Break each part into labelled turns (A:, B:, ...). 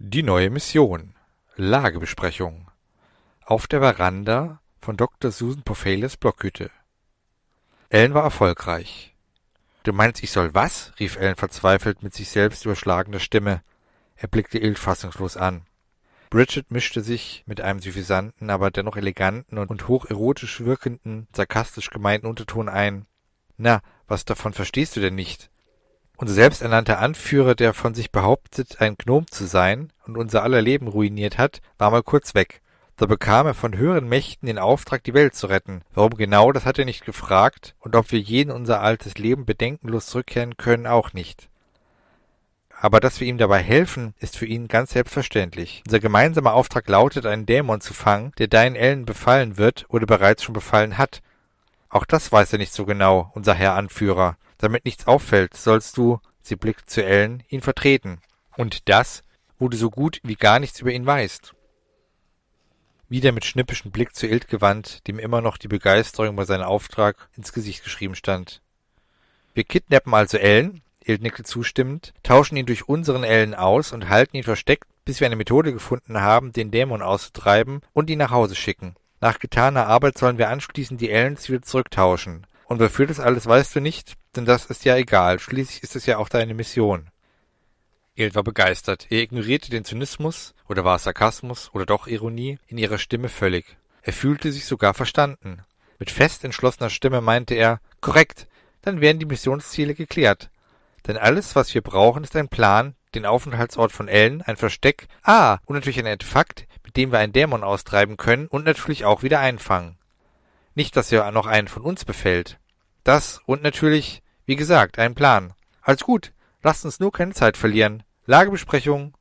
A: Die neue Mission. Lagebesprechung. Auf der Veranda von Dr. Susan Pophalis Blockhütte. Ellen war erfolgreich. Du meinst, ich soll was? rief Ellen verzweifelt mit sich selbst überschlagender Stimme. Er blickte Ilt fassungslos an. Bridget mischte sich mit einem suffisanten, aber dennoch eleganten und hocherotisch wirkenden, sarkastisch gemeinten Unterton ein. Na, was davon verstehst du denn nicht? Unser selbsternannter Anführer, der von sich behauptet, ein Gnom zu sein und unser aller Leben ruiniert hat, war mal kurz weg. Da bekam er von höheren Mächten den Auftrag, die Welt zu retten. Warum genau, das hat er nicht gefragt, und ob wir je in unser altes Leben bedenkenlos zurückkehren können, auch nicht. Aber dass wir ihm dabei helfen, ist für ihn ganz selbstverständlich. Unser gemeinsamer Auftrag lautet, einen Dämon zu fangen, der deinen Ellen befallen wird oder bereits schon befallen hat. Auch das weiß er nicht so genau, unser Herr Anführer. Damit nichts auffällt, sollst du, sie blickt zu Ellen, ihn vertreten. Und das, wo du so gut wie gar nichts über ihn weißt. Wieder mit schnippischem Blick zu Ilt gewandt, dem immer noch die Begeisterung über seinen Auftrag ins Gesicht geschrieben stand. Wir kidnappen also Ellen, Ilt nickte zustimmend, tauschen ihn durch unseren Ellen aus und halten ihn versteckt, bis wir eine Methode gefunden haben, den Dämon auszutreiben und ihn nach Hause schicken. Nach getaner Arbeit sollen wir anschließend die Ellens wieder zurücktauschen. Und wofür das alles weißt du nicht? Denn das ist ja egal. Schließlich ist es ja auch deine Mission. Eld war begeistert. Er ignorierte den Zynismus, oder war es Sarkasmus, oder doch Ironie, in ihrer Stimme völlig. Er fühlte sich sogar verstanden. Mit fest entschlossener Stimme meinte er, korrekt, dann wären die Missionsziele geklärt. Denn alles, was wir brauchen, ist ein Plan, den Aufenthaltsort von Ellen, ein Versteck, ah, und natürlich ein Artefakt, mit dem wir einen Dämon austreiben können und natürlich auch wieder einfangen. Nicht, dass er noch einen von uns befällt. Das und natürlich, wie gesagt, ein Plan. Alles gut, lasst uns nur keine Zeit verlieren. Lagebesprechung.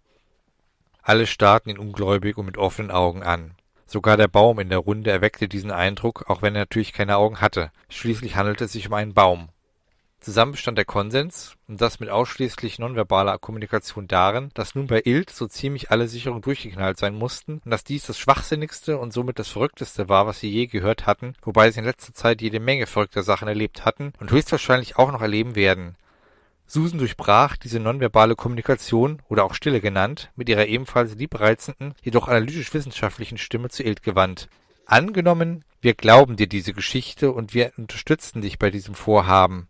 A: Alle starrten ihn ungläubig und mit offenen Augen an. Sogar der Baum in der Runde erweckte diesen Eindruck, auch wenn er natürlich keine Augen hatte. Schließlich handelte es sich um einen Baum. Zusammen bestand der Konsens, und das mit ausschließlich nonverbaler Kommunikation darin, dass nun bei Ilt so ziemlich alle Sicherungen durchgeknallt sein mussten und dass dies das schwachsinnigste und somit das verrückteste war, was sie je gehört hatten, wobei sie in letzter Zeit jede Menge verrückter Sachen erlebt hatten und höchstwahrscheinlich auch noch erleben werden. Susan durchbrach diese nonverbale Kommunikation, oder auch Stille genannt, mit ihrer ebenfalls liebreizenden, jedoch analytisch-wissenschaftlichen Stimme zu Ilt gewandt. Angenommen, wir glauben dir diese Geschichte und wir unterstützen dich bei diesem Vorhaben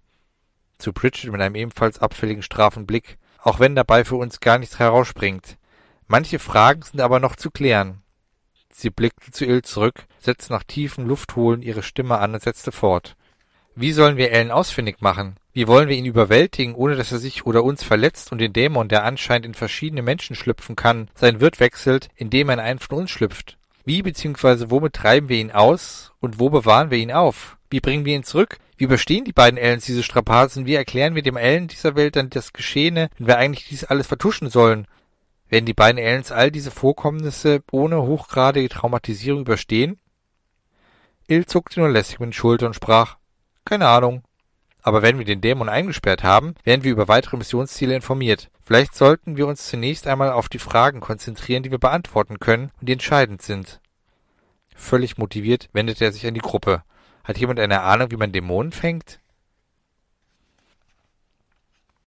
A: zu Bridget mit einem ebenfalls abfälligen strafen Blick, auch wenn dabei für uns gar nichts herausspringt. Manche Fragen sind aber noch zu klären. Sie blickte zu Ill zurück, setzte nach tiefem Luftholen ihre Stimme an und setzte fort. Wie sollen wir Ellen ausfindig machen? Wie wollen wir ihn überwältigen, ohne dass er sich oder uns verletzt und den Dämon, der anscheinend in verschiedene Menschen schlüpfen kann, sein Wirt wechselt, indem er in einen von uns schlüpft? Wie bzw. womit treiben wir ihn aus und wo bewahren wir ihn auf? Wie bringen wir ihn zurück? Wie überstehen die beiden Ellens diese Strapazen? Wie erklären wir dem Ellen dieser Welt dann das Geschehene, wenn wir eigentlich dies alles vertuschen sollen? Werden die beiden Ellens all diese Vorkommnisse ohne hochgradige Traumatisierung überstehen? Ill zuckte nur lässig mit den Schultern und sprach, keine Ahnung. Aber wenn wir den Dämon eingesperrt haben, werden wir über weitere Missionsziele informiert. Vielleicht sollten wir uns zunächst einmal auf die Fragen konzentrieren, die wir beantworten können und die entscheidend sind. Völlig motiviert wendete er sich an die Gruppe. Hat jemand eine Ahnung, wie man Dämonen fängt?